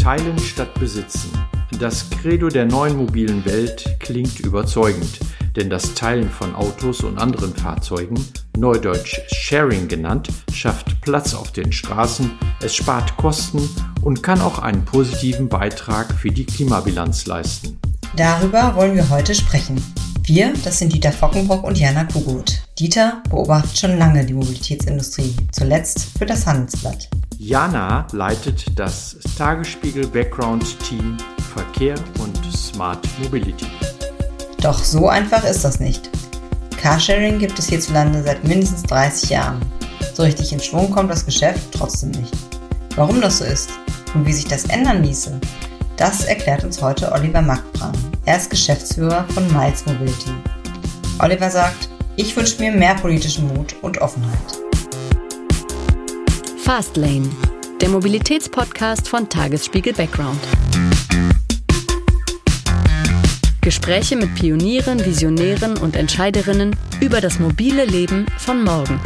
Teilen statt Besitzen. Das Credo der neuen mobilen Welt klingt überzeugend, denn das Teilen von Autos und anderen Fahrzeugen, neudeutsch Sharing genannt, schafft Platz auf den Straßen, es spart Kosten und kann auch einen positiven Beitrag für die Klimabilanz leisten. Darüber wollen wir heute sprechen. Wir, das sind Dieter Fockenbrock und Jana Kugut. Dieter beobachtet schon lange die Mobilitätsindustrie, zuletzt für das Handelsblatt. Jana leitet das Tagesspiegel Background Team Verkehr und Smart Mobility. Doch so einfach ist das nicht. Carsharing gibt es hierzulande seit mindestens 30 Jahren. So richtig in Schwung kommt das Geschäft trotzdem nicht. Warum das so ist und wie sich das ändern ließe, das erklärt uns heute Oliver Mackbrand. Er ist Geschäftsführer von Miles Mobility. Oliver sagt, ich wünsche mir mehr politischen Mut und Offenheit. Fastlane, der Mobilitätspodcast von Tagesspiegel Background. Gespräche mit Pionieren, Visionären und Entscheiderinnen über das mobile Leben von morgen.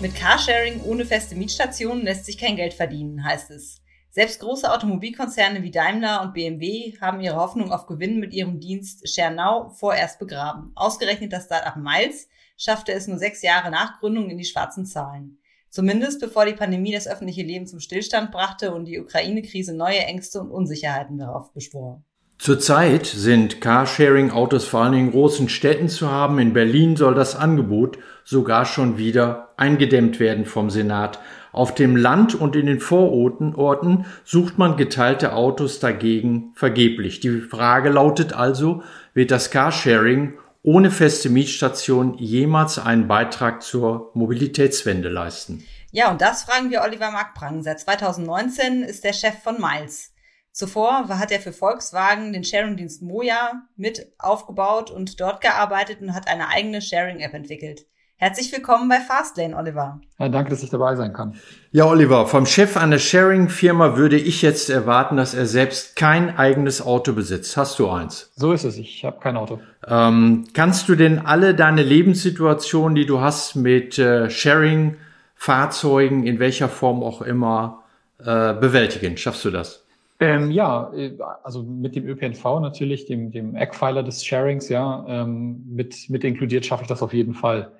Mit Carsharing ohne feste Mietstationen lässt sich kein Geld verdienen, heißt es. Selbst große Automobilkonzerne wie Daimler und BMW haben ihre Hoffnung auf Gewinn mit ihrem Dienst ShareNow vorerst begraben. Ausgerechnet das Startup Miles schaffte es nur sechs Jahre nach Gründung in die schwarzen Zahlen. Zumindest bevor die Pandemie das öffentliche Leben zum Stillstand brachte und die Ukraine-Krise neue Ängste und Unsicherheiten darauf beschwor. Zurzeit sind Carsharing-Autos vor allem in großen Städten zu haben. In Berlin soll das Angebot sogar schon wieder eingedämmt werden vom Senat. Auf dem Land und in den Vororten Orten sucht man geteilte Autos dagegen vergeblich. Die Frage lautet also, wird das Carsharing ohne feste Mietstation jemals einen Beitrag zur Mobilitätswende leisten? Ja, und das fragen wir Oliver Markprang. Seit 2019 ist der Chef von Miles. Zuvor hat er für Volkswagen den Sharing-Dienst Moja mit aufgebaut und dort gearbeitet und hat eine eigene Sharing-App entwickelt. Herzlich willkommen bei Fastlane, Oliver. Ja, danke, dass ich dabei sein kann. Ja, Oliver, vom Chef einer Sharing-Firma würde ich jetzt erwarten, dass er selbst kein eigenes Auto besitzt. Hast du eins? So ist es. Ich habe kein Auto. Ähm, kannst du denn alle deine Lebenssituationen, die du hast mit äh, Sharing-Fahrzeugen, in welcher Form auch immer, äh, bewältigen? Schaffst du das? Ähm, ja, äh, also mit dem ÖPNV natürlich, dem, dem Eckpfeiler des Sharings, ja, ähm, mit, mit inkludiert schaffe ich das auf jeden Fall.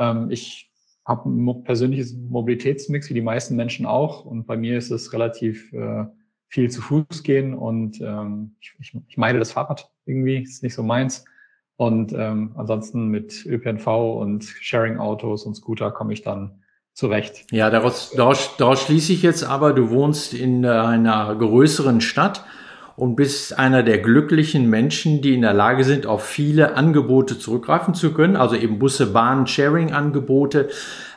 Ähm, ich habe ein persönliches Mobilitätsmix, wie die meisten Menschen auch. Und bei mir ist es relativ äh, viel zu Fuß gehen und ähm, ich, ich, meide das Fahrrad irgendwie, ist nicht so meins. Und ähm, ansonsten mit ÖPNV und Sharing-Autos und Scooter komme ich dann zurecht. Ja, daraus, daraus, daraus schließe ich jetzt aber, du wohnst in einer größeren Stadt und bist einer der glücklichen Menschen, die in der Lage sind, auf viele Angebote zurückgreifen zu können, also eben Busse, Bahnen, Sharing-Angebote.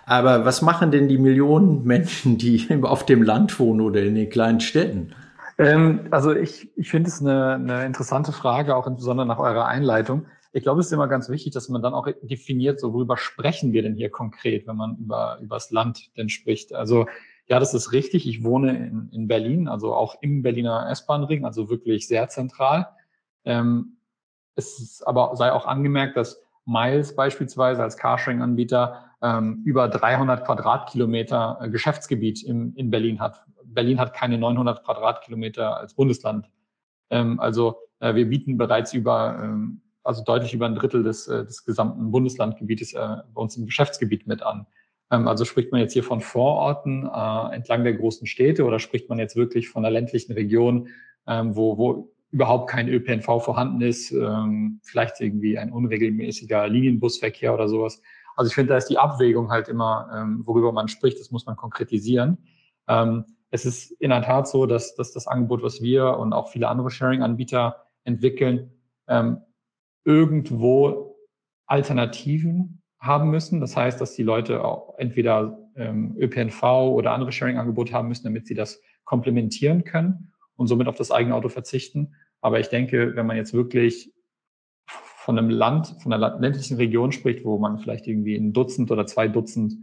Aber was machen denn die Millionen Menschen, die auf dem Land wohnen oder in den kleinen Städten? Ähm, also ich, ich finde es eine, eine interessante Frage, auch insbesondere nach eurer Einleitung. Ich glaube, es ist immer ganz wichtig, dass man dann auch definiert, so worüber sprechen wir denn hier konkret, wenn man über, über das Land denn spricht. Also ja, das ist richtig. Ich wohne in, in Berlin, also auch im Berliner S-Bahn-Ring, also wirklich sehr zentral. Ähm, es ist aber sei auch angemerkt, dass Miles beispielsweise als Carsharing-Anbieter ähm, über 300 Quadratkilometer äh, Geschäftsgebiet im, in Berlin hat. Berlin hat keine 900 Quadratkilometer als Bundesland. Ähm, also äh, wir bieten bereits über, ähm, also deutlich über ein Drittel des, äh, des gesamten Bundeslandgebietes äh, bei uns im Geschäftsgebiet mit an. Ähm, also spricht man jetzt hier von Vororten äh, entlang der großen Städte oder spricht man jetzt wirklich von einer ländlichen Region, ähm, wo, wo überhaupt kein ÖPNV vorhanden ist, ähm, vielleicht irgendwie ein unregelmäßiger Linienbusverkehr oder sowas. Also ich finde, da ist die Abwägung halt immer, ähm, worüber man spricht, das muss man konkretisieren. Ähm, es ist in der Tat so, dass, dass das Angebot, was wir und auch viele andere Sharing-Anbieter entwickeln, ähm, irgendwo Alternativen haben müssen. Das heißt, dass die Leute auch entweder ähm, ÖPNV oder andere Sharing-Angebote haben müssen, damit sie das komplementieren können und somit auf das eigene Auto verzichten. Aber ich denke, wenn man jetzt wirklich von einem Land, von einer ländlichen Region spricht, wo man vielleicht irgendwie ein Dutzend oder zwei Dutzend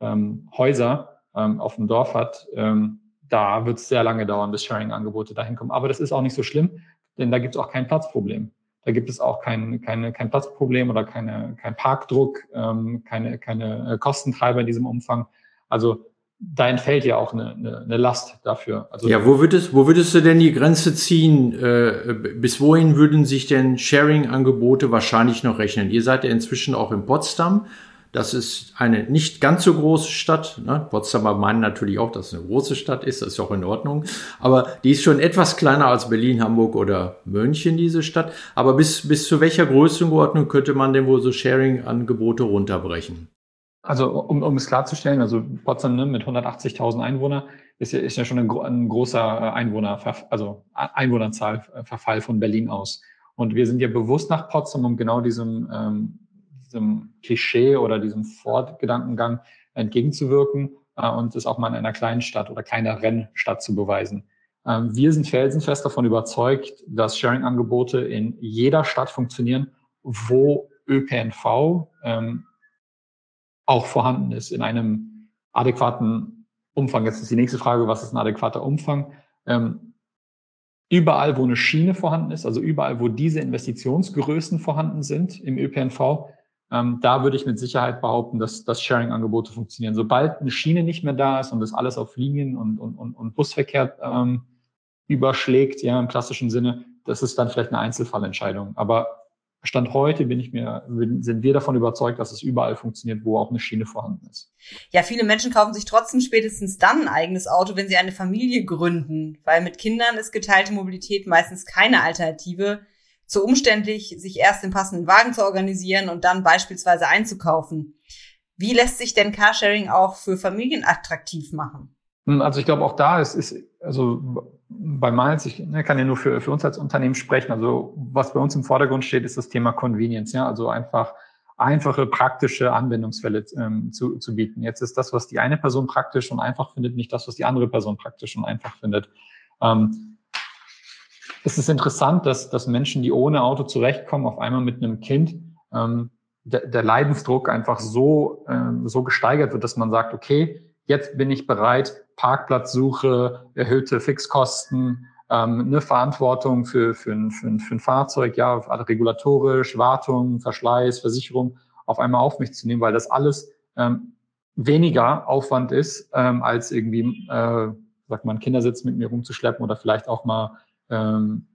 ähm, Häuser ähm, auf dem Dorf hat, ähm, da wird es sehr lange dauern, bis Sharing-Angebote dahin kommen. Aber das ist auch nicht so schlimm, denn da gibt es auch kein Platzproblem. Da gibt es auch kein, keine, kein Platzproblem oder keine, kein Parkdruck, ähm, keine, keine äh, Kostentreiber in diesem Umfang. Also da entfällt ja auch eine, eine, eine Last dafür. Also ja, wo würdest, wo würdest du denn die Grenze ziehen? Äh, bis wohin würden sich denn Sharing-Angebote wahrscheinlich noch rechnen? Ihr seid ja inzwischen auch in Potsdam. Das ist eine nicht ganz so große Stadt. Ne? Potsdamer meinen natürlich auch, dass es eine große Stadt ist. Das ist auch in Ordnung. Aber die ist schon etwas kleiner als Berlin, Hamburg oder München, diese Stadt. Aber bis, bis zu welcher Größenordnung könnte man denn wohl so Sharing-Angebote runterbrechen? Also um, um es klarzustellen, also Potsdam ne, mit 180.000 Einwohnern ist ja, ist ja schon ein, ein großer äh, Einwohner, also Einwohnerzahlverfall von Berlin aus. Und wir sind ja bewusst nach Potsdam, um genau diesem, ähm, diesem Klischee oder diesem Fortgedankengang entgegenzuwirken äh, und es auch mal in einer kleinen Stadt oder kleiner Rennstadt zu beweisen. Ähm, wir sind felsenfest davon überzeugt, dass Sharing-Angebote in jeder Stadt funktionieren, wo ÖPNV ähm, auch vorhanden ist in einem adäquaten Umfang. Jetzt ist die nächste Frage, was ist ein adäquater Umfang? Ähm, überall, wo eine Schiene vorhanden ist, also überall, wo diese Investitionsgrößen vorhanden sind im ÖPNV, ähm, da würde ich mit Sicherheit behaupten, dass, dass Sharing-Angebote funktionieren. Sobald eine Schiene nicht mehr da ist und das alles auf Linien und, und, und, und Busverkehr ähm, überschlägt, ja, im klassischen Sinne, das ist dann vielleicht eine Einzelfallentscheidung. Aber Stand heute bin ich mir, sind wir davon überzeugt, dass es überall funktioniert, wo auch eine Schiene vorhanden ist. Ja, viele Menschen kaufen sich trotzdem spätestens dann ein eigenes Auto, wenn sie eine Familie gründen, weil mit Kindern ist geteilte Mobilität meistens keine Alternative. Zu umständlich, sich erst den passenden Wagen zu organisieren und dann beispielsweise einzukaufen. Wie lässt sich denn Carsharing auch für Familien attraktiv machen? Hm, also ich glaube, auch da ist, ist also bei Miles, ich ne, kann ja nur für, für uns als Unternehmen sprechen. Also was bei uns im Vordergrund steht, ist das Thema Convenience, ja, also einfach einfache, praktische Anwendungsfälle ähm, zu, zu bieten. Jetzt ist das, was die eine Person praktisch und einfach findet, nicht das, was die andere Person praktisch und einfach findet. Ähm, es ist interessant, dass, dass Menschen, die ohne Auto zurechtkommen, auf einmal mit einem Kind, ähm, der, der Leidensdruck einfach so, ähm, so gesteigert wird, dass man sagt, okay, jetzt bin ich bereit, Parkplatzsuche, erhöhte Fixkosten, ähm, eine Verantwortung für, für, ein, für, ein, für ein Fahrzeug, ja, regulatorisch, Wartung, Verschleiß, Versicherung auf einmal auf mich zu nehmen, weil das alles ähm, weniger Aufwand ist, ähm, als irgendwie, äh, sagt man, Kindersitz mit mir rumzuschleppen oder vielleicht auch mal ähm,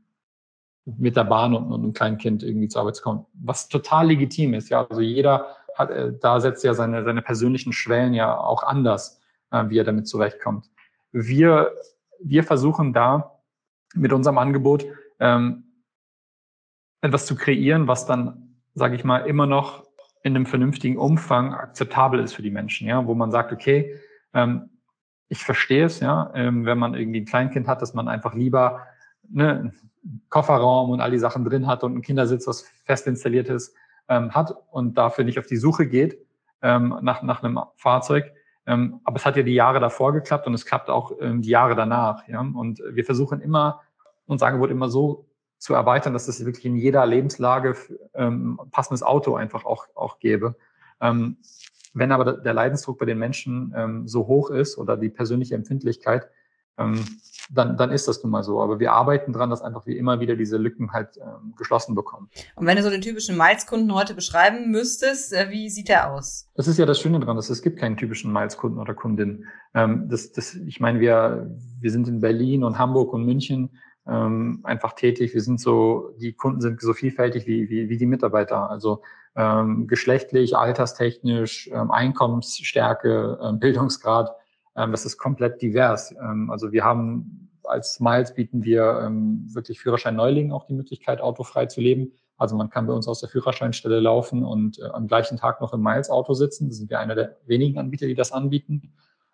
mit der Bahn und, und einem kleinen Kind irgendwie zur Arbeit zu kommen. Was total legitim ist, ja. Also jeder hat, äh, da setzt ja seine, seine persönlichen Schwellen ja auch anders äh, wie er damit zurechtkommt. Wir, wir versuchen da mit unserem Angebot ähm, etwas zu kreieren, was dann, sage ich mal, immer noch in einem vernünftigen Umfang akzeptabel ist für die Menschen, ja, wo man sagt, okay, ähm, ich verstehe es, ja, ähm, wenn man irgendwie ein Kleinkind hat, dass man einfach lieber ne, Kofferraum und all die Sachen drin hat und ein Kindersitz, was fest installiert ist, ähm, hat und dafür nicht auf die Suche geht ähm, nach, nach einem Fahrzeug. Ähm, aber es hat ja die Jahre davor geklappt und es klappt auch ähm, die Jahre danach. Ja? Und wir versuchen immer, unser Angebot immer so zu erweitern, dass es wirklich in jeder Lebenslage ähm, passendes Auto einfach auch, auch gäbe. Ähm, wenn aber der Leidensdruck bei den Menschen ähm, so hoch ist oder die persönliche Empfindlichkeit, ähm, dann, dann ist das nun mal so. Aber wir arbeiten dran, dass einfach wir immer wieder diese Lücken halt ähm, geschlossen bekommen. Und wenn du so den typischen Miles-Kunden heute beschreiben müsstest, äh, wie sieht der aus? Das ist ja das Schöne dran, dass es gibt keinen typischen Miles-Kunden oder Kundin. Ähm, das, das, ich meine, wir, wir sind in Berlin und Hamburg und München ähm, einfach tätig. Wir sind so, die Kunden sind so vielfältig wie, wie, wie die Mitarbeiter. Also ähm, geschlechtlich, alterstechnisch, ähm, Einkommensstärke, ähm, Bildungsgrad das ist komplett divers. Ähm, also wir haben als Smiles bieten wir ähm, wirklich Führerschein-Neulingen auch die Möglichkeit, autofrei zu leben. Also man kann bei uns aus der Führerscheinstelle laufen und äh, am gleichen Tag noch im Miles-Auto sitzen. Das sind wir einer der wenigen Anbieter, die das anbieten.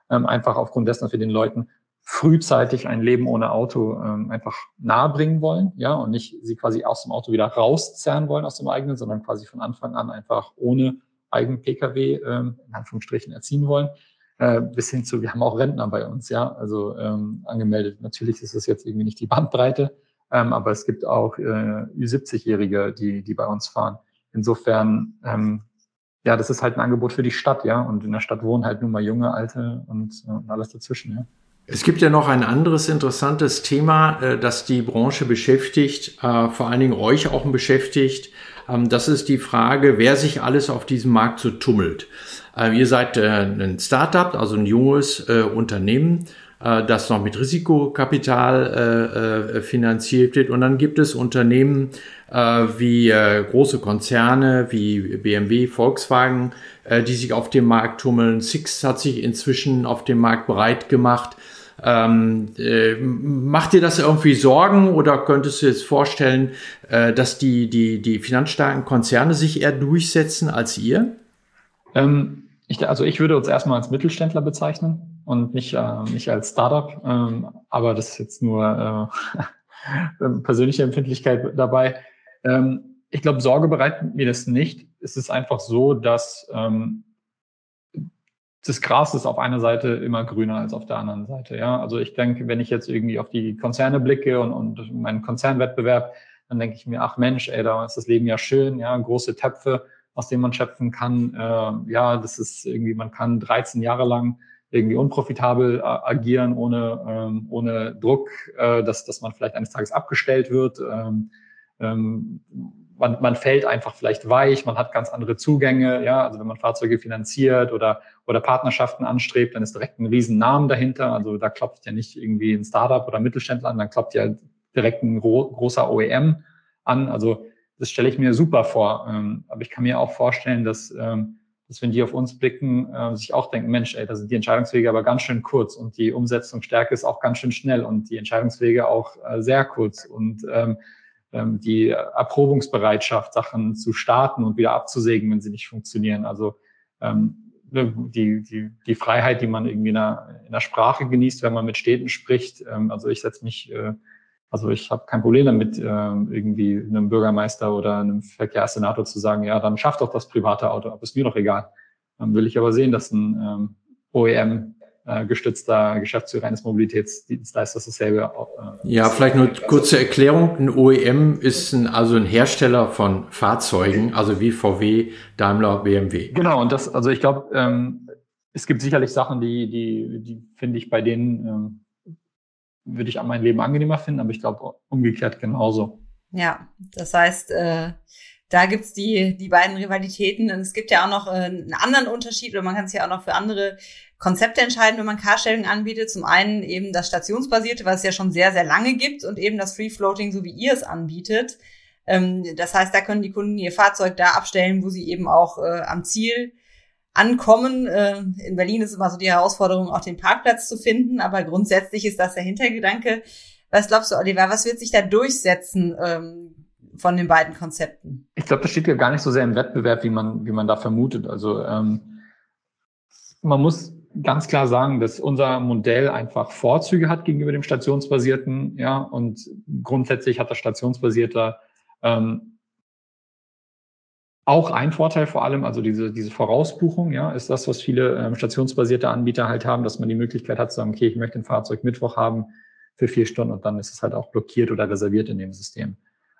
Ähm, einfach aufgrund dessen, dass wir den Leuten frühzeitig ein Leben ohne Auto ähm, einfach nahebringen wollen, ja, und nicht sie quasi aus dem Auto wieder rauszerren wollen aus dem eigenen, sondern quasi von Anfang an einfach ohne eigenen Pkw ähm, in Anführungsstrichen erziehen wollen äh, bis hin zu, wir haben auch Rentner bei uns, ja, also ähm, angemeldet. Natürlich ist es jetzt irgendwie nicht die Bandbreite, ähm, aber es gibt auch äh, Ü70-Jährige, die, die bei uns fahren. Insofern, ähm, ja, das ist halt ein Angebot für die Stadt, ja, und in der Stadt wohnen halt nun mal junge, alte und, und alles dazwischen, ja. Es gibt ja noch ein anderes interessantes Thema, äh, das die Branche beschäftigt, äh, vor allen Dingen euch auch beschäftigt. Ähm, das ist die Frage, wer sich alles auf diesem Markt so tummelt. Äh, ihr seid ein Startup, also ein junges Unternehmen, das noch mit Risikokapital finanziert wird. Und dann gibt es Unternehmen wie große Konzerne wie BMW, Volkswagen, die sich auf dem Markt tummeln. Six hat sich inzwischen auf dem Markt bereit gemacht. Ähm, äh, macht dir das irgendwie Sorgen oder könntest du jetzt vorstellen, äh, dass die, die, die finanzstarken Konzerne sich eher durchsetzen als ihr? Ähm, ich, also ich würde uns erstmal als Mittelständler bezeichnen und nicht, äh, nicht als Startup. Ähm, aber das ist jetzt nur äh, persönliche Empfindlichkeit dabei. Ähm, ich glaube, Sorge bereitet mir das nicht. Es ist einfach so, dass ähm, das Gras ist auf einer Seite immer grüner als auf der anderen Seite. Ja, also ich denke, wenn ich jetzt irgendwie auf die Konzerne blicke und, und meinen Konzernwettbewerb, dann denke ich mir, ach Mensch, ey, da ist das Leben ja schön, ja, große Töpfe, aus denen man schöpfen kann. Äh, ja, das ist irgendwie, man kann 13 Jahre lang irgendwie unprofitabel äh, agieren, ohne, ähm, ohne Druck, äh, dass, dass man vielleicht eines Tages abgestellt wird. Ähm, ähm, man, man fällt einfach vielleicht weich, man hat ganz andere Zugänge, ja, also wenn man Fahrzeuge finanziert oder, oder Partnerschaften anstrebt, dann ist direkt ein Riesennamen dahinter. Also da klopft ja nicht irgendwie ein Startup oder Mittelständler an, dann klopft ja direkt ein großer OEM an. Also das stelle ich mir super vor. Ähm, aber ich kann mir auch vorstellen, dass, ähm, dass wenn die auf uns blicken, äh, sich auch denken, Mensch, ey, da sind die Entscheidungswege aber ganz schön kurz und die Umsetzungsstärke ist auch ganz schön schnell und die Entscheidungswege auch äh, sehr kurz. Und ähm, die Erprobungsbereitschaft, Sachen zu starten und wieder abzusägen, wenn sie nicht funktionieren. Also ähm, ne, die, die, die Freiheit, die man irgendwie in der, in der Sprache genießt, wenn man mit Städten spricht. Ähm, also ich setze mich, äh, also ich habe kein Problem damit, äh, irgendwie einem Bürgermeister oder einem Verkehrssenator zu sagen, ja, dann schafft doch das private Auto ab, ist mir doch egal. Dann will ich aber sehen, dass ein ähm, OEM gestützter Geschäftsführer eines Mobilitätsdienstleisters dasselbe. Äh, ja, vielleicht nur kurze Erklärung. Ein OEM ist ein, also ein Hersteller von Fahrzeugen, also wie VW, Daimler, BMW. Genau, und das, also ich glaube, ähm, es gibt sicherlich Sachen, die, die, die finde ich bei denen, ähm, würde ich mein Leben angenehmer finden, aber ich glaube umgekehrt genauso. Ja, das heißt, äh, da gibt's die, die beiden Rivalitäten. Und es gibt ja auch noch äh, einen anderen Unterschied, oder man kann sich ja auch noch für andere Konzepte entscheiden, wenn man Carsharing anbietet. Zum einen eben das stationsbasierte, was es ja schon sehr, sehr lange gibt, und eben das Free Floating, so wie ihr es anbietet. Ähm, das heißt, da können die Kunden ihr Fahrzeug da abstellen, wo sie eben auch äh, am Ziel ankommen. Äh, in Berlin ist immer so die Herausforderung, auch den Parkplatz zu finden, aber grundsätzlich ist das der Hintergedanke. Was glaubst du, Oliver, was wird sich da durchsetzen ähm, von den beiden Konzepten? Ich glaube, das steht ja gar nicht so sehr im Wettbewerb, wie man, wie man da vermutet. Also ähm, man muss ganz klar sagen, dass unser Modell einfach Vorzüge hat gegenüber dem stationsbasierten, ja, und grundsätzlich hat das stationsbasierte ähm, auch ein Vorteil vor allem, also diese, diese Vorausbuchung, ja, ist das, was viele ähm, stationsbasierte Anbieter halt haben, dass man die Möglichkeit hat zu sagen, okay, ich möchte ein Fahrzeug Mittwoch haben für vier Stunden und dann ist es halt auch blockiert oder reserviert in dem System.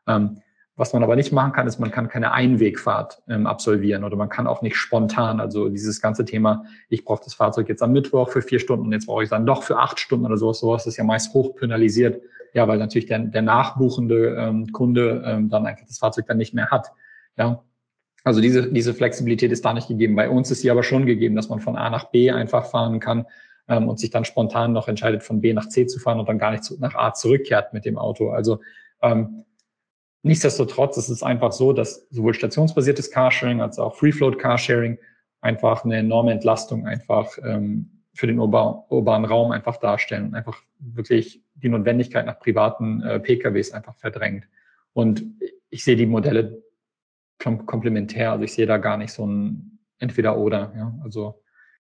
Ähm, was man aber nicht machen kann, ist, man kann keine Einwegfahrt ähm, absolvieren oder man kann auch nicht spontan, also dieses ganze Thema, ich brauche das Fahrzeug jetzt am Mittwoch für vier Stunden und jetzt brauche ich es dann doch für acht Stunden oder sowas. Sowas ist ja meist hoch penalisiert, ja, weil natürlich der, der nachbuchende ähm, Kunde ähm, dann einfach das Fahrzeug dann nicht mehr hat. Ja, also diese, diese Flexibilität ist da nicht gegeben. Bei uns ist sie aber schon gegeben, dass man von A nach B einfach fahren kann ähm, und sich dann spontan noch entscheidet, von B nach C zu fahren und dann gar nicht zu, nach A zurückkehrt mit dem Auto. Also ähm, Nichtsdestotrotz ist es einfach so, dass sowohl stationsbasiertes Carsharing als auch Free-Float Carsharing einfach eine enorme Entlastung einfach ähm, für den urba urbanen Raum einfach darstellen und einfach wirklich die Notwendigkeit nach privaten äh, PKWs einfach verdrängt. Und ich sehe die Modelle kom komplementär, also ich sehe da gar nicht so ein Entweder-Oder, ja, also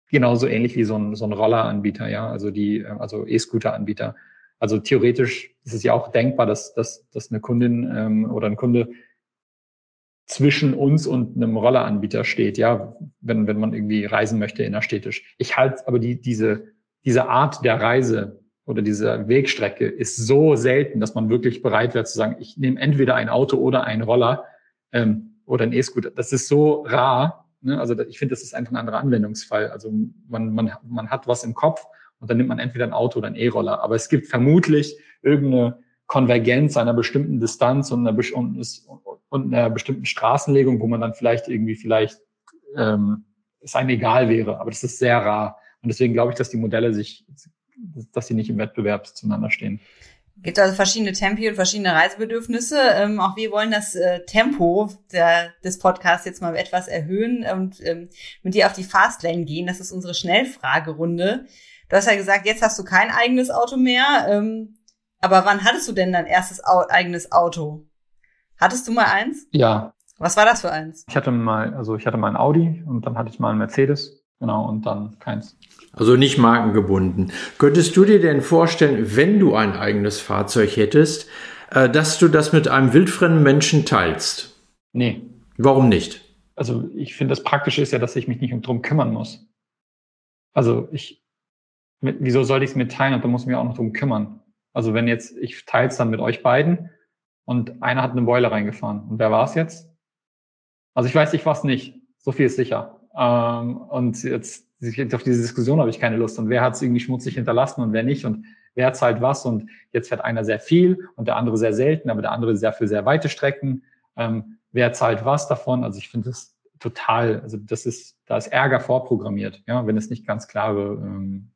genauso ähnlich wie so ein, so ein Rolleranbieter, ja, also die, äh, also E-Scooter-Anbieter also theoretisch ist es ja auch denkbar, dass, dass, dass eine Kundin ähm, oder ein Kunde zwischen uns und einem Rolleranbieter steht, ja, wenn, wenn man irgendwie reisen möchte innerstädtisch. Ich halte aber die, diese, diese Art der Reise oder diese Wegstrecke ist so selten, dass man wirklich bereit wäre zu sagen, ich nehme entweder ein Auto oder einen Roller ähm, oder ein E-Scooter. Das ist so rar. Ne? Also ich finde, das ist einfach ein anderer Anwendungsfall. Also man, man, man hat was im Kopf Und dann nimmt man entweder ein Auto oder ein E-Roller. Aber es gibt vermutlich irgendeine Konvergenz einer bestimmten Distanz und einer, und einer bestimmten Straßenlegung, wo man dann vielleicht irgendwie vielleicht ähm, es einem egal wäre. Aber das ist sehr rar. Und deswegen glaube ich, dass die Modelle sich, dass sie nicht im Wettbewerb zueinander stehen. Gibt also verschiedene Tempi und verschiedene Reisebedürfnisse. Ähm, auch wir wollen das äh, Tempo der, des Podcasts jetzt mal etwas erhöhen und ähm, mit dir auf die Fastlane gehen. Das ist unsere Schnellfragerunde. Du hast ja gesagt, jetzt hast du kein eigenes Auto mehr. Ähm, aber wann hattest du denn dein erstes Au eigenes Auto? Hattest du mal eins? Ja. Was war das für eins? Ich hatte mal, also ich hatte mal ein Audi und dann hatte ich mal ein Mercedes, genau, und dann keins. Also nicht markengebunden. Könntest du dir denn vorstellen, wenn du ein eigenes Fahrzeug hättest, äh, dass du das mit einem wildfremden Menschen teilst? Nee. Warum nicht? Also ich finde, das Praktische ist ja, dass ich mich nicht drum kümmern muss. Also ich, wieso sollte ich es mitteilen und dann muss ich mich auch noch drum kümmern? Also wenn jetzt, ich teile es dann mit euch beiden und einer hat eine Beule reingefahren. Und wer war es jetzt? Also ich weiß, ich war es nicht. So viel ist sicher. Ähm, und jetzt auf diese Diskussion habe ich keine Lust. Und wer hat es irgendwie schmutzig hinterlassen und wer nicht? Und wer zahlt was? Und jetzt fährt einer sehr viel und der andere sehr selten, aber der andere sehr für sehr weite Strecken. Ähm, wer zahlt was davon? Also ich finde das total, also das ist, da ist Ärger vorprogrammiert, ja, wenn es nicht ganz klare ähm,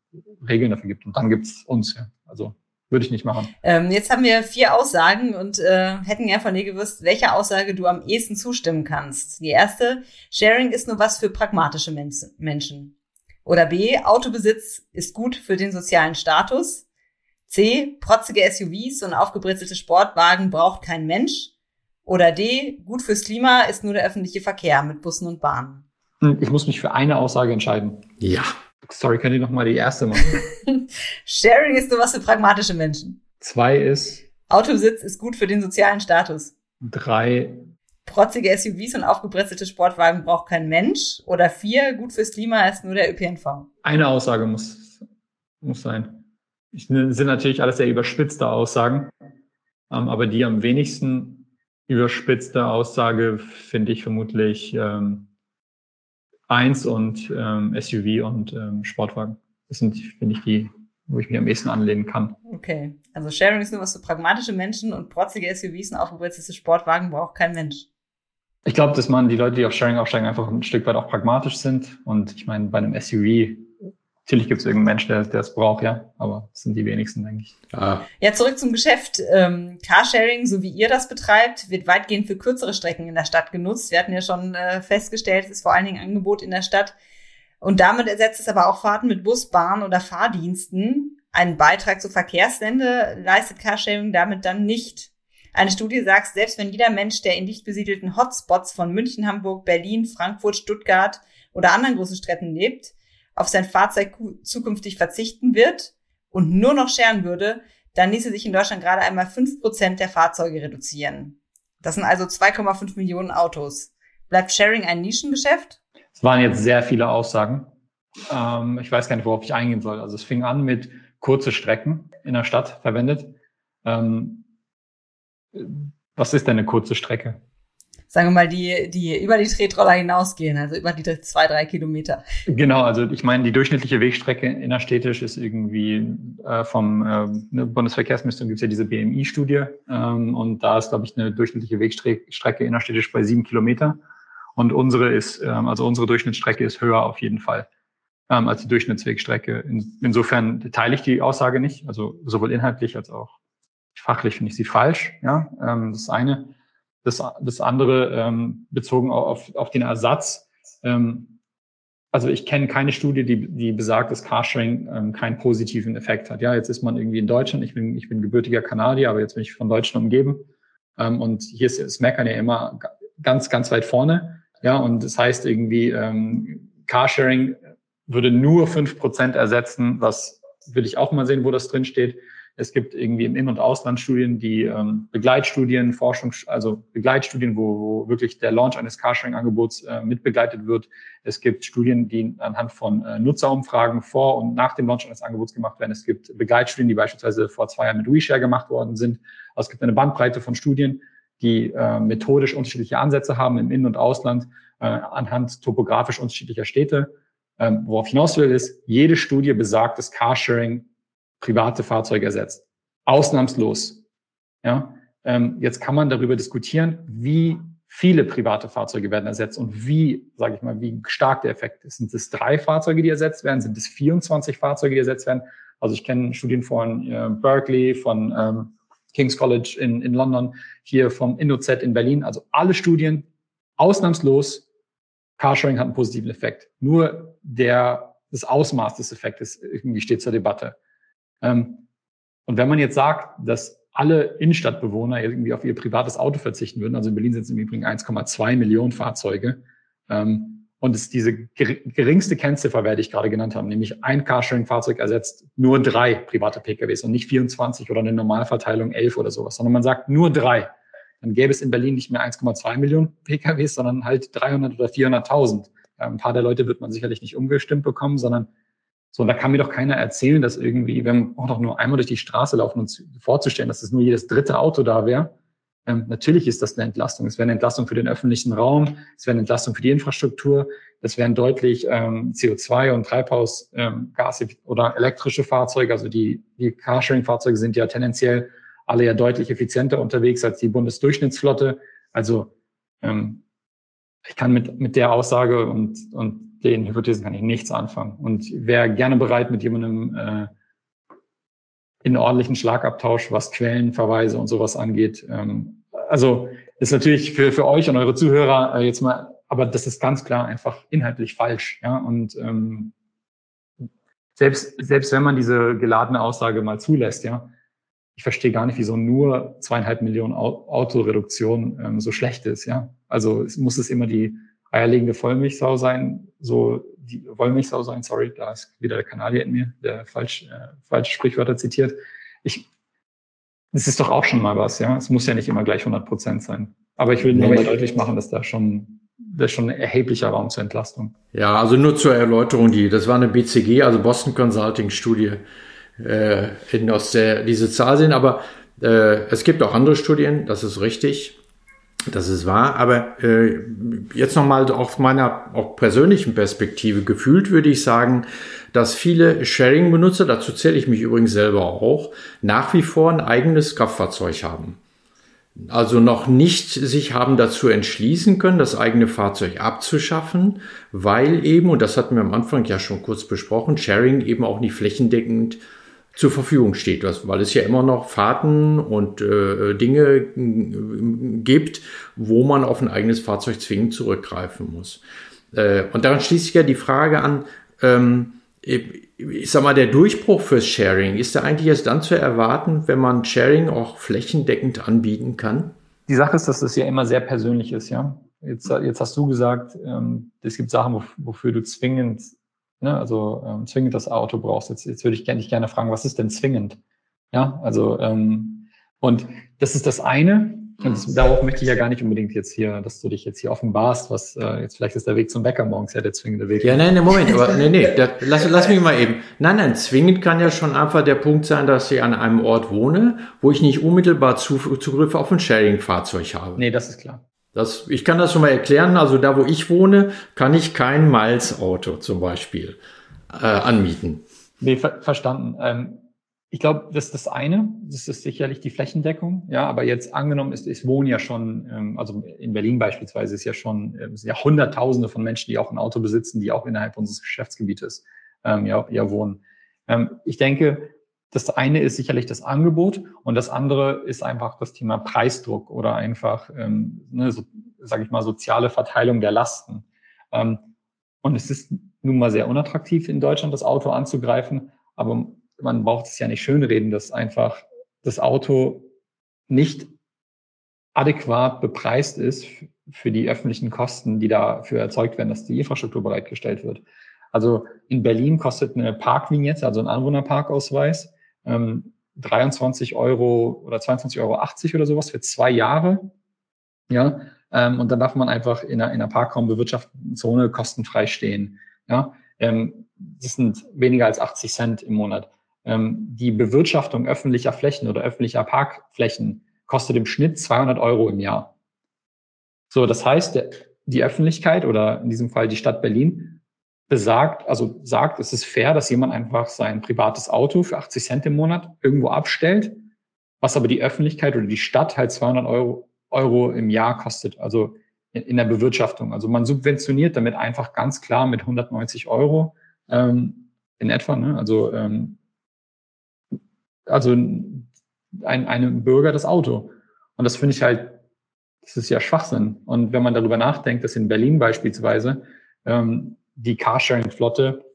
Regeln dafür gibt. Und dann gibt's uns, ja. Also würde ich nicht machen. Ähm, jetzt haben wir vier Aussagen und äh, hätten gern von dir gewusst, welche Aussage du am ehesten zustimmen kannst. Die erste, Sharing ist nur was für pragmatische Menschen. Oder B, Autobesitz ist gut für den sozialen Status. C, protzige SUVs und aufgebrezelte Sportwagen braucht kein Mensch. Oder D, gut fürs Klima ist nur der öffentliche Verkehr mit Bussen und Bahnen. Hm, ich muss mich für eine Aussage entscheiden. Ja. Sorry, könnt ihr noch mal die erste machen? Sharing ist nur was für pragmatische Menschen. Zwei ist. Autobesitz ist gut für den sozialen Status. Drei. Protzige SUVs und aufgebrezelte Sportwagen braucht kein Mensch. Oder vier, gut fürs Klima ist nur der ÖPNV. Eine Aussage muss, muss sein. Ich, sind natürlich alles sehr überspitzte Aussagen. Ähm, aber die am wenigsten überspitzte Aussage finde ich vermutlich ähm, eins und ähm, SUV und ähm, Sportwagen. Das sind, finde ich, die, wo ich mich am ehesten anlehnen kann. Okay. Also Sharing ist nur was für pragmatische Menschen und protzige SUVs und aufgebrezelte Sportwagen braucht kein Mensch. Ich glaube, dass man die Leute, die auf Sharing aufsteigen, einfach ein Stück weit auch pragmatisch sind. Und ich meine, bei einem SUV Natürlich gibt es irgendeinen Mensch, der, der es braucht, ja, aber das sind die wenigsten, denke ich. Ah. Ja, zurück zum Geschäft. Ähm, Carsharing, so wie ihr das betreibt, wird weitgehend für kürzere Strecken in der Stadt genutzt. Wir hatten ja schon äh, festgestellt, es ist vor allen Dingen Angebot in der Stadt. Und damit ersetzt es aber auch Fahrten mit Bus, Bahn oder Fahrdiensten. Einen Beitrag zur Verkehrswende leistet Carsharing damit dann nicht. Eine Studie sagt, selbst wenn jeder Mensch, der in dicht besiedelten Hotspots von München, Hamburg, Berlin, Frankfurt, Stuttgart oder anderen großen Städten lebt, auf sein Fahrzeug zukünftig verzichten wird und nur noch scheren würde, dann ließe sich in Deutschland gerade einmal fünf Prozent der Fahrzeuge reduzieren. Das sind also 2,5 Millionen Autos. Bleibt Sharing ein Nischengeschäft? Es waren jetzt sehr viele Aussagen. Ähm, ich weiß gar nicht, worauf ich eingehen soll. Also es fing an mit kurze Strecken in der Stadt verwendet. Ähm, was ist denn eine kurze Strecke? Sagen wir mal, die, die über die Tretroller hinausgehen, also über die zwei, drei Kilometer. Genau, also ich meine, die durchschnittliche Wegstrecke innerstädtisch ist irgendwie äh, vom äh, Bundesverkehrsministerium gibt es ja diese BMI-Studie ähm, und da ist, glaube ich, eine durchschnittliche Wegstrecke innerstädtisch bei sieben Kilometer. Und unsere ist, ähm, also unsere Durchschnittsstrecke ist höher auf jeden Fall ähm, als die Durchschnittswegstrecke. In, insofern teile ich die Aussage nicht, also sowohl inhaltlich als auch fachlich finde ich sie falsch. Ja, ähm, das eine. Das, das andere ähm, bezogen auf, auf den Ersatz. Ähm, also ich kenne keine Studie, die, die besagt, dass Carsharing ähm, keinen positiven Effekt hat. Ja, jetzt ist man irgendwie in Deutschland. Ich bin, ich bin gebürtiger Kanadier, aber jetzt bin ich von Deutschen umgeben. Ähm, und hier ist, ist Meckern ja immer ganz, ganz weit vorne. Ja, und das heißt irgendwie, ähm, Carsharing würde nur fünf Prozent ersetzen, was will ich auch mal sehen, wo das drin steht. Es gibt irgendwie im In- und Auslandsstudien, die ähm, Begleitstudien, Forschung, also Begleitstudien, wo, wo wirklich der Launch eines Carsharing-Angebots äh, mitbegleitet wird. Es gibt Studien, die anhand von äh, Nutzerumfragen vor und nach dem Launch eines Angebots gemacht werden. Es gibt Begleitstudien, die beispielsweise vor zwei Jahren mit WeShare gemacht worden sind. Also es gibt eine Bandbreite von Studien, die äh, methodisch unterschiedliche Ansätze haben im In- und Ausland äh, anhand topografisch unterschiedlicher Städte. Ähm, worauf ich hinaus will, ist, jede Studie besagt, dass Carsharing private Fahrzeuge ersetzt. Ausnahmslos. Ja? Ähm, jetzt kann man darüber diskutieren, wie viele private Fahrzeuge werden ersetzt und wie, sage ich mal, wie stark der Effekt ist. Sind es drei Fahrzeuge, die ersetzt werden? Sind es 24 Fahrzeuge, die ersetzt werden? Also ich kenne Studien von äh, Berkeley, von ähm, King's College in, in London, hier vom InnoZ in Berlin. Also alle Studien, ausnahmslos, Carsharing hat einen positiven Effekt. Nur der, das Ausmaß des Effektes irgendwie steht zur Debatte. Ähm, und wenn man jetzt sagt, dass alle Innenstadtbewohner irgendwie auf ihr privates Auto verzichten würden, also in Berlin sind es im Übrigen 1,2 Millionen Fahrzeuge, ähm, und es diese geringste Kennziffer, werde ich gerade genannt haben, nämlich ein Carsharing-Fahrzeug ersetzt nur drei private PKWs und nicht 24 oder eine Normalverteilung 11 oder sowas, sondern man sagt nur drei. Dann gäbe es in Berlin nicht mehr 1,2 Millionen PKWs, sondern halt 300 oder 400.000. ein paar der Leute wird man sicherlich nicht umgestimmt bekommen, sondern so, und da kann mir doch keiner erzählen, dass irgendwie, wenn wir auch noch nur einmal durch die Straße laufen und vorzustellen, dass es nur jedes dritte Auto da wäre, ähm, natürlich ist das eine Entlastung. Es wäre eine Entlastung für den öffentlichen Raum, es wäre eine Entlastung für die Infrastruktur, es wären deutlich ähm, CO2 und Treibhausgas ähm, oder elektrische Fahrzeuge. Also die, die Carsharing-Fahrzeuge sind ja tendenziell alle ja deutlich effizienter unterwegs als die Bundesdurchschnittsflotte. Also ähm, ich kann mit, mit der Aussage und, und den Hypothesen kann ich nichts anfangen und wäre gerne bereit, mit jemandem äh, in ordentlichen Schlagabtausch, was Quellenverweise und sowas angeht, ähm, also ist natürlich für, für euch und eure Zuhörer äh, jetzt mal, aber das ist ganz klar einfach inhaltlich falsch. Ja? Und ähm, selbst, selbst wenn man diese geladene Aussage mal zulässt, ja, ich verstehe gar nicht, wieso nur zweieinhalb Millionen Autoreduktion ähm, so schlecht ist. Ja, also es muss es immer die eierlegende Vollmilchsau sein, so die Wollmilchsau sein. Sorry, da ist wieder der Kanadier in mir, der falsch äh, falsche Sprichwörter zitiert. Ich das ist doch auch schon mal was, ja. Es muss ja nicht immer gleich 100 Prozent sein. Aber ich will nur mal deutlich machen, dass da schon, das ist schon ein erheblicher Raum zur Entlastung. Ja, also nur zur Erläuterung, die, das war eine BCG, also Boston Consulting Studie, äh, in, aus der diese Zahl sind, aber äh, es gibt auch andere Studien, das ist richtig. Das ist wahr, aber äh, jetzt nochmal aus meiner auch persönlichen Perspektive gefühlt würde ich sagen, dass viele Sharing-Benutzer, dazu zähle ich mich übrigens selber auch, nach wie vor ein eigenes Kraftfahrzeug haben. Also noch nicht sich haben dazu entschließen können, das eigene Fahrzeug abzuschaffen, weil eben, und das hatten wir am Anfang ja schon kurz besprochen, Sharing eben auch nicht flächendeckend zur Verfügung steht, weil es ja immer noch Fahrten und äh, Dinge äh, gibt, wo man auf ein eigenes Fahrzeug zwingend zurückgreifen muss. Äh, und daran schließt sich ja die Frage an, ähm, ich sag mal, der Durchbruch fürs Sharing, ist der eigentlich erst dann zu erwarten, wenn man Sharing auch flächendeckend anbieten kann? Die Sache ist, dass das ja immer sehr persönlich ist, ja. Jetzt, jetzt hast du gesagt, ähm, es gibt Sachen, wofür du zwingend ne, also ähm, zwingend das Auto brauchst. Jetzt, jetzt würde ich gerne, gerne fragen, was ist denn zwingend? Ja, also ähm, und das ist das eine. Und das, darauf möchte ich ja gar nicht unbedingt jetzt hier, dass du dich jetzt hier offenbarst, was äh, jetzt vielleicht ist der Weg zum Bäcker morgens ja der zwingende Weg. Ja, nein, nein, Moment, aber nee, nee, da, lass, lass mich mal eben. Nein, nein, zwingend kann ja schon einfach der Punkt sein, dass ich an einem Ort wohne, wo ich nicht unmittelbar Zugriff auf ein Sharing-Fahrzeug habe. Nee, das ist klar. Das, ich kann das schon mal erklären. Also da, wo ich wohne, kann ich kein Miles-Auto zum Beispiel äh, anmieten. Nee, ver verstanden. Ähm, ich glaube, das ist das eine. Das ist sicherlich die Flächendeckung. Ja, aber jetzt angenommen ist, ich wohne ja schon, ähm, also in Berlin beispielsweise ist ja schon, äh, sind ja Hunderttausende von Menschen, die auch ein Auto besitzen, die auch innerhalb unseres Geschäftsgebietes ähm, ja, ja wohnen. Ähm, ich denke, das eine ist sicherlich das Angebot und das andere ist einfach das Thema Preisdruck oder einfach, ähm, ne, so, sage ich mal, soziale Verteilung der Lasten. Ähm, und es ist nun mal sehr unattraktiv in Deutschland, das Auto anzugreifen, aber man braucht es ja nicht schönreden, dass einfach das Auto nicht adäquat bepreist ist für die öffentlichen Kosten, die dafür erzeugt werden, dass die Infrastruktur bereitgestellt wird. Also in Berlin kostet eine Parkvignette, also ein Anwohnerparkausweis, ähm, 23 Euro oder 22,80 Euro oder sowas für zwei Jahre. Ja, ähm, und dann darf man einfach in einer, in einer parkraumbewirtschafteten Zone kostenfrei stehen. Ja, ähm, das sind weniger als 80 Cent im Monat. Ähm, die Bewirtschaftung öffentlicher Flächen oder öffentlicher Parkflächen kostet im Schnitt 200 Euro im Jahr. So, das heißt, der, die Öffentlichkeit oder in diesem Fall die Stadt Berlin besagt, also sagt, es ist fair, dass jemand einfach sein privates Auto für 80 Cent im Monat irgendwo abstellt, was aber die Öffentlichkeit oder die Stadt halt 200 Euro, Euro im Jahr kostet, also in, der Bewirtschaftung. Also man subventioniert damit einfach ganz klar mit 190 Euro ähm, in etwa, ne? also ähm, also ein, einem Bürger das Auto. Und das finde ich halt, das ist ja Schwachsinn. Und wenn man darüber nachdenkt, dass in Berlin beispielsweise ähm, die Carsharing-Flotte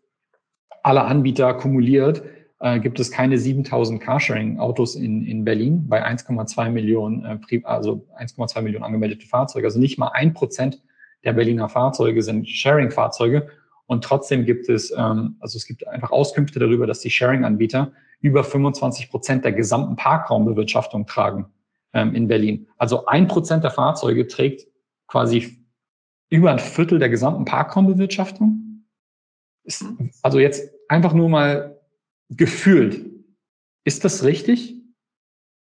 aller Anbieter kumuliert, äh, gibt es keine 7000 Carsharing-Autos in, in Berlin bei 1,2 Millionen, äh, also 1,2 Millionen angemeldete Fahrzeuge. Also nicht mal ein Prozent der Berliner Fahrzeuge sind Sharing-Fahrzeuge. Und trotzdem gibt es, ähm, also es gibt einfach Auskünfte darüber, dass die Sharing-Anbieter über 25 Prozent der gesamten Parkraumbewirtschaftung tragen ähm, in Berlin. Also ein Prozent der Fahrzeuge trägt quasi über ein Viertel der gesamten Parkraumbewirtschaftung. Ist, also jetzt einfach nur mal gefühlt. Ist das richtig?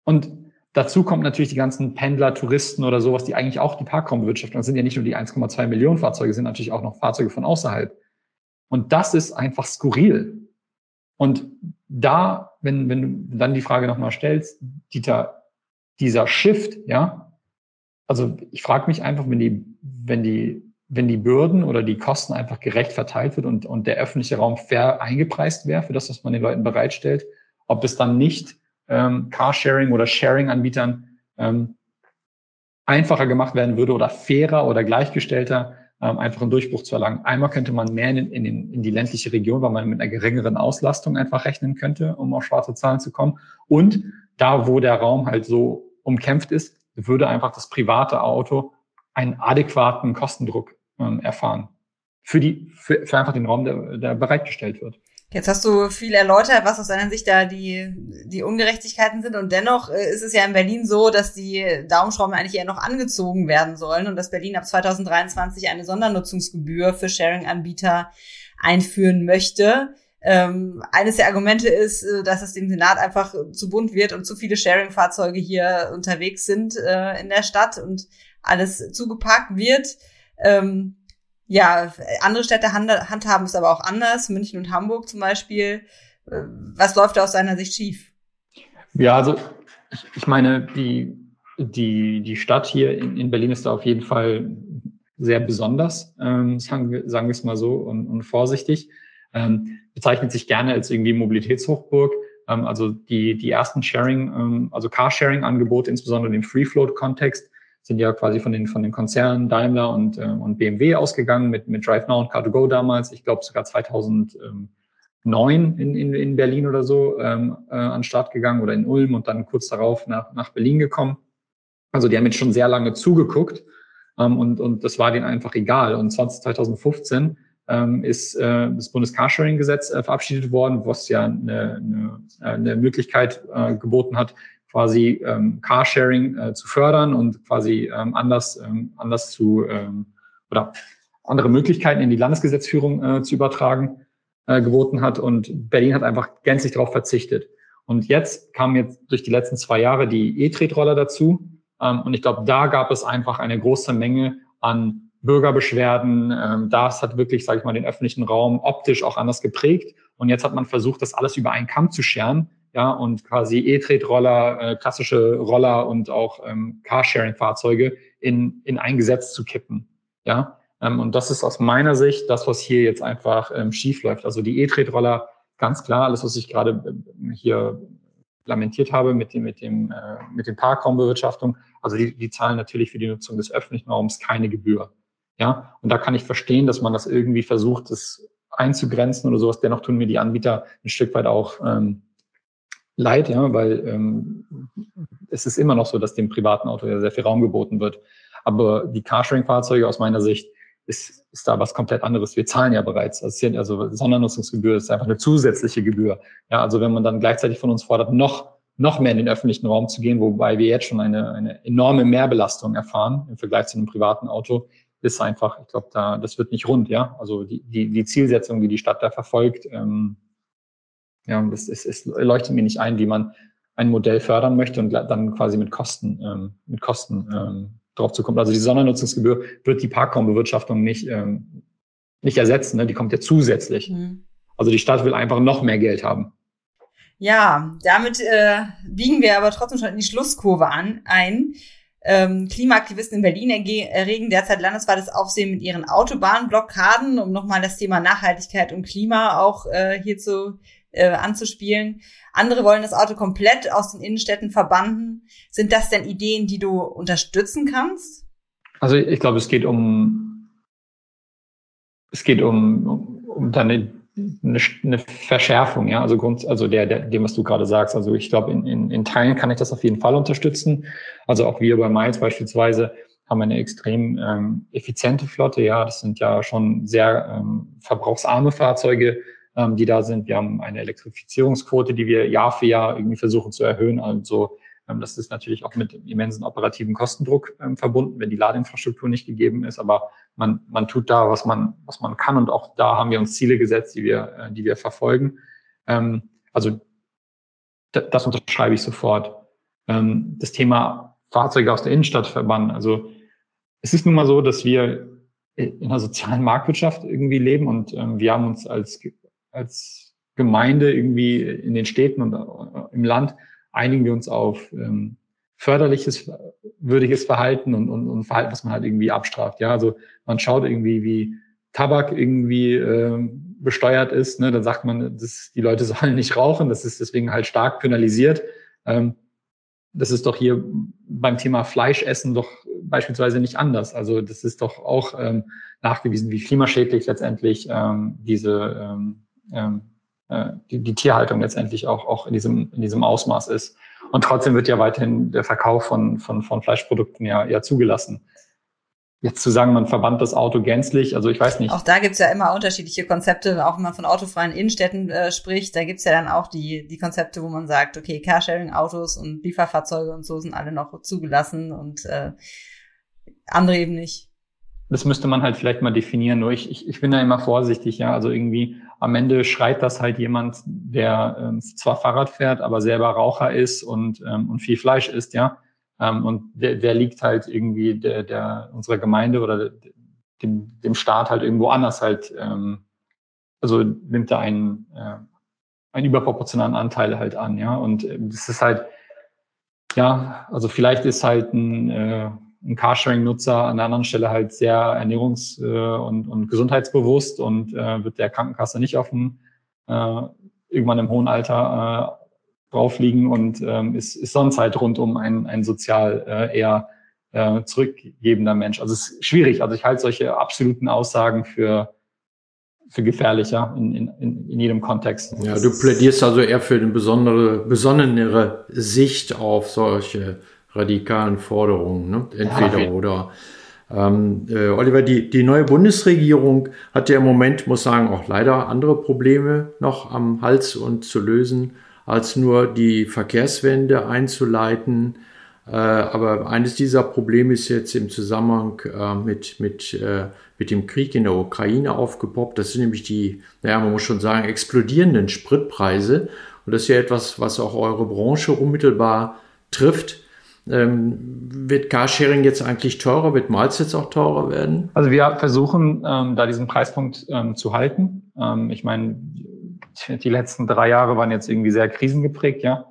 Und dazu kommt natürlich die ganzen Pendler, Touristen oder sowas, die eigentlich auch die Parkraumbewirtschaftung. Das sind ja nicht nur die 1,2 Millionen Fahrzeuge, sind natürlich auch noch Fahrzeuge von außerhalb. Und das ist einfach skurril. Und da, wenn, wenn du dann die Frage nochmal stellst, Dieter, dieser Shift, ja, also ich frage mich einfach, wenn die, wenn die, wenn die Bürden oder die Kosten einfach gerecht verteilt wird und, und der öffentliche Raum fair eingepreist wäre für das, was man den Leuten bereitstellt, ob es dann nicht ähm, Carsharing oder Sharing-Anbietern ähm, einfacher gemacht werden würde oder fairer oder gleichgestellter, ähm, einfach einen Durchbruch zu erlangen. Einmal könnte man mehr in, in, in die ländliche Region, weil man mit einer geringeren Auslastung einfach rechnen könnte, um auf schwarze Zahlen zu kommen. Und da, wo der Raum halt so umkämpft ist, würde einfach das private Auto einen adäquaten Kostendruck ähm, erfahren. Für, die, für, für einfach den Raum, der, der bereitgestellt wird. Jetzt hast du viel erläutert, was aus deiner Sicht da die, die Ungerechtigkeiten sind. Und dennoch äh, ist es ja in Berlin so, dass die Daumenschrauben eigentlich eher noch angezogen werden sollen und dass Berlin ab 2023 eine Sondernutzungsgebühr für Sharing-Anbieter einführen möchte. Ähm, eines der Argumente ist, äh, dass es dem Senat einfach zu bunt wird und zu viele Sharing-Fahrzeuge hier unterwegs sind äh, in der Stadt und alles zugeparkt wird. Ähm, ja, andere Städte handhaben es aber auch anders, München und Hamburg zum Beispiel. Äh, was läuft da aus seiner Sicht schief? Ja, also ich, ich meine, die, die, die Stadt hier in, in Berlin ist da auf jeden Fall sehr besonders, ähm, sagen, wir, sagen wir es mal so und, und vorsichtig. Ähm, bezeichnet sich gerne als irgendwie Mobilitätshochburg. Ähm, also die, die ersten Sharing, ähm, also Carsharing-Angebote, insbesondere im Free-Float-Kontext, sind ja quasi von den, von den Konzernen Daimler und, äh, und BMW ausgegangen mit, mit DriveNow und Car2Go damals. Ich glaube sogar 2009 in, in, in Berlin oder so ähm, äh, an Start gegangen oder in Ulm und dann kurz darauf nach, nach Berlin gekommen. Also die haben jetzt schon sehr lange zugeguckt ähm, und, und das war denen einfach egal. Und 20, 2015 ähm, ist äh, das Bundescarsharing-Gesetz äh, verabschiedet worden, was ja eine, eine, eine Möglichkeit äh, geboten hat, quasi ähm, Carsharing äh, zu fördern und quasi ähm, anders, ähm, anders zu ähm, oder andere Möglichkeiten in die Landesgesetzführung äh, zu übertragen äh, geboten hat. Und Berlin hat einfach gänzlich darauf verzichtet. Und jetzt kamen jetzt durch die letzten zwei Jahre die E-Tretroller dazu. Ähm, und ich glaube, da gab es einfach eine große Menge an Bürgerbeschwerden. Ähm, das hat wirklich, sage ich mal, den öffentlichen Raum optisch auch anders geprägt. Und jetzt hat man versucht, das alles über einen Kamm zu scheren ja, und quasi E-Tretroller, äh, klassische Roller und auch ähm, Carsharing-Fahrzeuge in, in ein Gesetz zu kippen. Ja, ähm, und das ist aus meiner Sicht das, was hier jetzt einfach ähm, schief läuft. Also die E-Tretroller, ganz klar, alles, was ich gerade ähm, hier lamentiert habe mit dem, mit dem, äh, mit dem Parkraumbewirtschaftung, also die, die zahlen natürlich für die Nutzung des öffentlichen Raums keine Gebühr. Ja, und da kann ich verstehen, dass man das irgendwie versucht, das einzugrenzen oder sowas. Dennoch tun mir die Anbieter ein Stück weit auch ähm, leid, ja, weil ähm, es ist immer noch so, dass dem privaten Auto ja sehr viel Raum geboten wird. Aber die Carsharing-Fahrzeuge aus meiner Sicht ist, ist da was komplett anderes. Wir zahlen ja bereits. Also, also Sondernutzungsgebühr ist einfach eine zusätzliche Gebühr. Ja, also wenn man dann gleichzeitig von uns fordert, noch, noch mehr in den öffentlichen Raum zu gehen, wobei wir jetzt schon eine, eine enorme Mehrbelastung erfahren im Vergleich zu einem privaten Auto, ist einfach, ich glaube, da, das wird nicht rund, ja. Also die, die, die Zielsetzung, die die Stadt da verfolgt, ähm, ja, es, es, es leuchtet mir nicht ein, wie man ein Modell fördern möchte und dann quasi mit Kosten, ähm, mit Kosten ähm, drauf zu kommen. Also die Sondernutzungsgebühr wird die Parkraumbewirtschaftung nicht, ähm, nicht ersetzen, ne? die kommt ja zusätzlich. Mhm. Also die Stadt will einfach noch mehr Geld haben. Ja, damit äh, biegen wir aber trotzdem schon in die Schlusskurve an ein. Ähm, Klimaaktivisten in Berlin erregen derzeit landesweites Aufsehen mit ihren Autobahnblockaden, um nochmal das Thema Nachhaltigkeit und Klima auch äh, hier äh, anzuspielen. Andere wollen das Auto komplett aus den Innenstädten verbannen. Sind das denn Ideen, die du unterstützen kannst? Also ich glaube, es geht um es geht um, um, um eine, eine, eine Verschärfung, ja, also Grund, also der, der, dem, was du gerade sagst. Also ich glaube, in, in, in Teilen kann ich das auf jeden Fall unterstützen. Also auch wir bei Mainz beispielsweise haben eine extrem ähm, effiziente Flotte. Ja, das sind ja schon sehr ähm, verbrauchsarme Fahrzeuge, ähm, die da sind. Wir haben eine Elektrifizierungsquote, die wir Jahr für Jahr irgendwie versuchen zu erhöhen. Also das ist natürlich auch mit immensen operativen Kostendruck ähm, verbunden, wenn die Ladeinfrastruktur nicht gegeben ist. Aber man, man tut da, was man, was man kann. Und auch da haben wir uns Ziele gesetzt, die wir, äh, die wir verfolgen. Ähm, also das unterschreibe ich sofort. Ähm, das Thema Fahrzeuge aus der Innenstadt verbannen. Also es ist nun mal so, dass wir in einer sozialen Marktwirtschaft irgendwie leben und ähm, wir haben uns als, als Gemeinde irgendwie in den Städten und äh, im Land einigen wir uns auf ähm, förderliches, würdiges Verhalten und, und, und Verhalten, was man halt irgendwie abstraft. Ja, also man schaut irgendwie, wie Tabak irgendwie ähm, besteuert ist, ne, dann sagt man, das, die Leute sollen nicht rauchen, das ist deswegen halt stark penalisiert. Ähm, das ist doch hier beim Thema Fleischessen doch beispielsweise nicht anders. Also das ist doch auch ähm, nachgewiesen, wie klimaschädlich letztendlich ähm, diese ähm, ähm, äh, die, die Tierhaltung letztendlich auch, auch in, diesem, in diesem Ausmaß ist. Und trotzdem wird ja weiterhin der Verkauf von, von, von Fleischprodukten ja, ja zugelassen. Jetzt zu sagen, man verbannt das Auto gänzlich, also ich weiß nicht. Auch da gibt's ja immer unterschiedliche Konzepte, auch wenn man von autofreien Innenstädten äh, spricht, da gibt's ja dann auch die, die Konzepte, wo man sagt, okay, Carsharing-Autos und Lieferfahrzeuge und so sind alle noch zugelassen und äh, andere eben nicht. Das müsste man halt vielleicht mal definieren, nur ich, ich, ich bin da immer vorsichtig, ja. Also irgendwie am Ende schreit das halt jemand, der ähm, zwar Fahrrad fährt, aber selber Raucher ist und, ähm, und viel Fleisch isst, ja. Ähm, und der, der liegt halt irgendwie der, der unserer Gemeinde oder dem, dem Staat halt irgendwo anders halt, ähm, also nimmt er einen, äh, einen überproportionalen Anteil halt an, ja. Und äh, das ist halt, ja, also vielleicht ist halt ein, äh, ein Carsharing-Nutzer an der anderen Stelle halt sehr ernährungs- äh, und, und gesundheitsbewusst und äh, wird der Krankenkasse nicht auf dem äh, irgendwann im hohen Alter äh, drauf und ähm, ist, ist sonst halt rundum ein, ein sozial äh, eher äh, zurückgebender Mensch. Also es ist schwierig. Also ich halte solche absoluten Aussagen für für gefährlicher in, in, in jedem Kontext. Ja, du plädierst also eher für eine besondere, besonnenere Sicht auf solche radikalen Forderungen, ne? entweder ja, oder. Ähm, äh, Oliver, die, die neue Bundesregierung hat ja im Moment, muss sagen, auch leider andere Probleme noch am Hals und zu lösen, als nur die Verkehrswende einzuleiten. Äh, aber eines dieser Probleme ist jetzt im Zusammenhang äh, mit, mit, äh, mit dem Krieg in der Ukraine aufgepoppt. Das sind nämlich die, naja, man muss schon sagen, explodierenden Spritpreise. Und das ist ja etwas, was auch eure Branche unmittelbar trifft. Ähm, wird Carsharing jetzt eigentlich teurer? Wird Miles jetzt auch teurer werden? Also wir versuchen, ähm, da diesen Preispunkt ähm, zu halten. Ähm, ich meine, die letzten drei Jahre waren jetzt irgendwie sehr krisengeprägt, ja.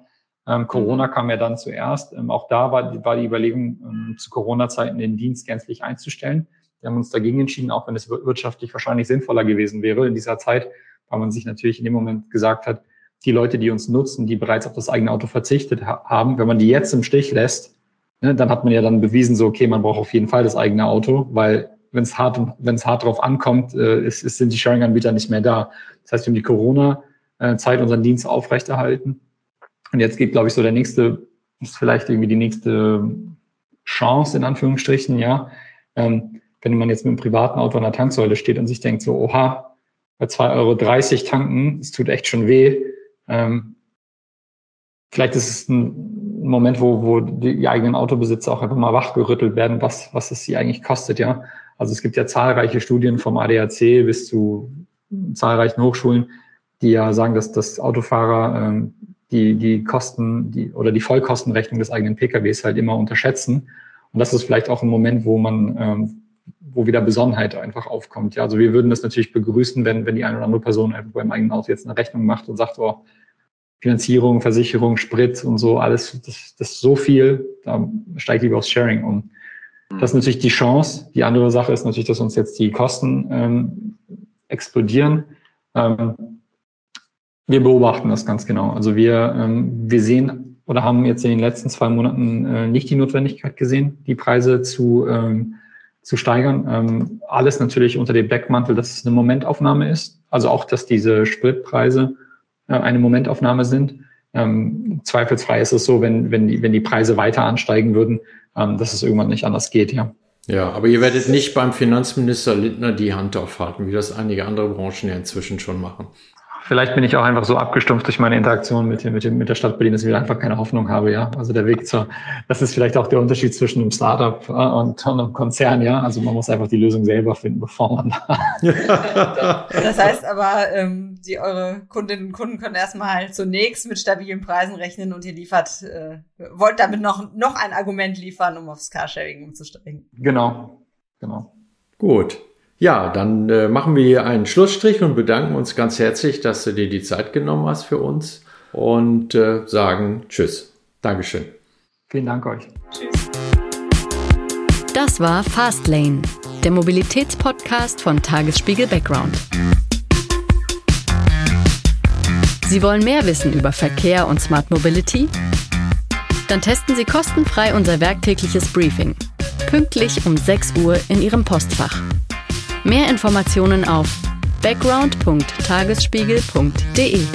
Ähm, Corona kam ja dann zuerst. Ähm, auch da war, war die Überlegung, zu Corona-Zeiten den Dienst gänzlich einzustellen. Wir haben uns dagegen entschieden, auch wenn es wirtschaftlich wahrscheinlich sinnvoller gewesen wäre in dieser Zeit, weil man sich natürlich in dem Moment gesagt hat, die Leute, die uns nutzen, die bereits auf das eigene Auto verzichtet ha haben, wenn man die jetzt im Stich lässt, ne, dann hat man ja dann bewiesen, so, okay, man braucht auf jeden Fall das eigene Auto, weil wenn es hart, wenn es hart drauf ankommt, äh, ist, ist, sind die Sharing-Anbieter nicht mehr da. Das heißt, wir haben die Corona-Zeit unseren Dienst aufrechterhalten. Und jetzt geht, glaube ich, so der nächste, ist vielleicht irgendwie die nächste Chance, in Anführungsstrichen, ja. Ähm, wenn man jetzt mit einem privaten Auto an der Tanksäule steht und sich denkt, so, oha, bei 2,30 Euro tanken, es tut echt schon weh, ähm, vielleicht ist es ein Moment, wo, wo die eigenen Autobesitzer auch einfach mal wachgerüttelt werden, was, was es sie eigentlich kostet, ja. Also es gibt ja zahlreiche Studien vom ADAC bis zu zahlreichen Hochschulen, die ja sagen, dass, dass Autofahrer ähm, die, die Kosten die, oder die Vollkostenrechnung des eigenen PKWs halt immer unterschätzen. Und das ist vielleicht auch ein Moment, wo man, ähm, wo wieder Besonnenheit einfach aufkommt. Ja, also wir würden das natürlich begrüßen, wenn, wenn die eine oder andere Person einfach beim eigenen Auto jetzt eine Rechnung macht und sagt, oh, Finanzierung, Versicherung, Sprit und so, alles, das, das ist so viel, da steigt lieber aufs Sharing um. Das ist natürlich die Chance. Die andere Sache ist natürlich, dass uns jetzt die Kosten ähm, explodieren. Ähm, wir beobachten das ganz genau. Also wir, ähm, wir sehen oder haben jetzt in den letzten zwei Monaten äh, nicht die Notwendigkeit gesehen, die Preise zu, ähm, zu steigern. Ähm, alles natürlich unter dem Backmantel, dass es eine Momentaufnahme ist. Also auch, dass diese Spritpreise äh, eine Momentaufnahme sind. Ähm, zweifelsfrei ist es so, wenn, wenn, die, wenn die Preise weiter ansteigen würden, ähm, dass es irgendwann nicht anders geht, ja. Ja, aber ihr werdet nicht beim Finanzminister Lindner die Hand aufhalten, wie das einige andere Branchen ja inzwischen schon machen. Vielleicht bin ich auch einfach so abgestumpft durch meine Interaktion mit, mit, mit der Stadt Berlin, dass ich einfach keine Hoffnung habe, ja. Also der Weg zur, das ist vielleicht auch der Unterschied zwischen einem Startup äh, und einem Konzern, ja. Also man muss einfach die Lösung selber finden, bevor man da. das heißt aber, ähm, die eure Kundinnen und Kunden können erstmal zunächst mit stabilen Preisen rechnen und ihr liefert, äh, wollt damit noch, noch ein Argument liefern, um aufs Carsharing umzusteigen. Genau, genau. Gut. Ja, dann äh, machen wir hier einen Schlussstrich und bedanken uns ganz herzlich, dass du dir die Zeit genommen hast für uns und äh, sagen Tschüss. Dankeschön. Vielen Dank euch. Tschüss. Das war Fastlane, der Mobilitätspodcast von Tagesspiegel Background. Sie wollen mehr wissen über Verkehr und Smart Mobility? Dann testen Sie kostenfrei unser werktägliches Briefing. Pünktlich um 6 Uhr in Ihrem Postfach. Mehr Informationen auf background.tagesspiegel.de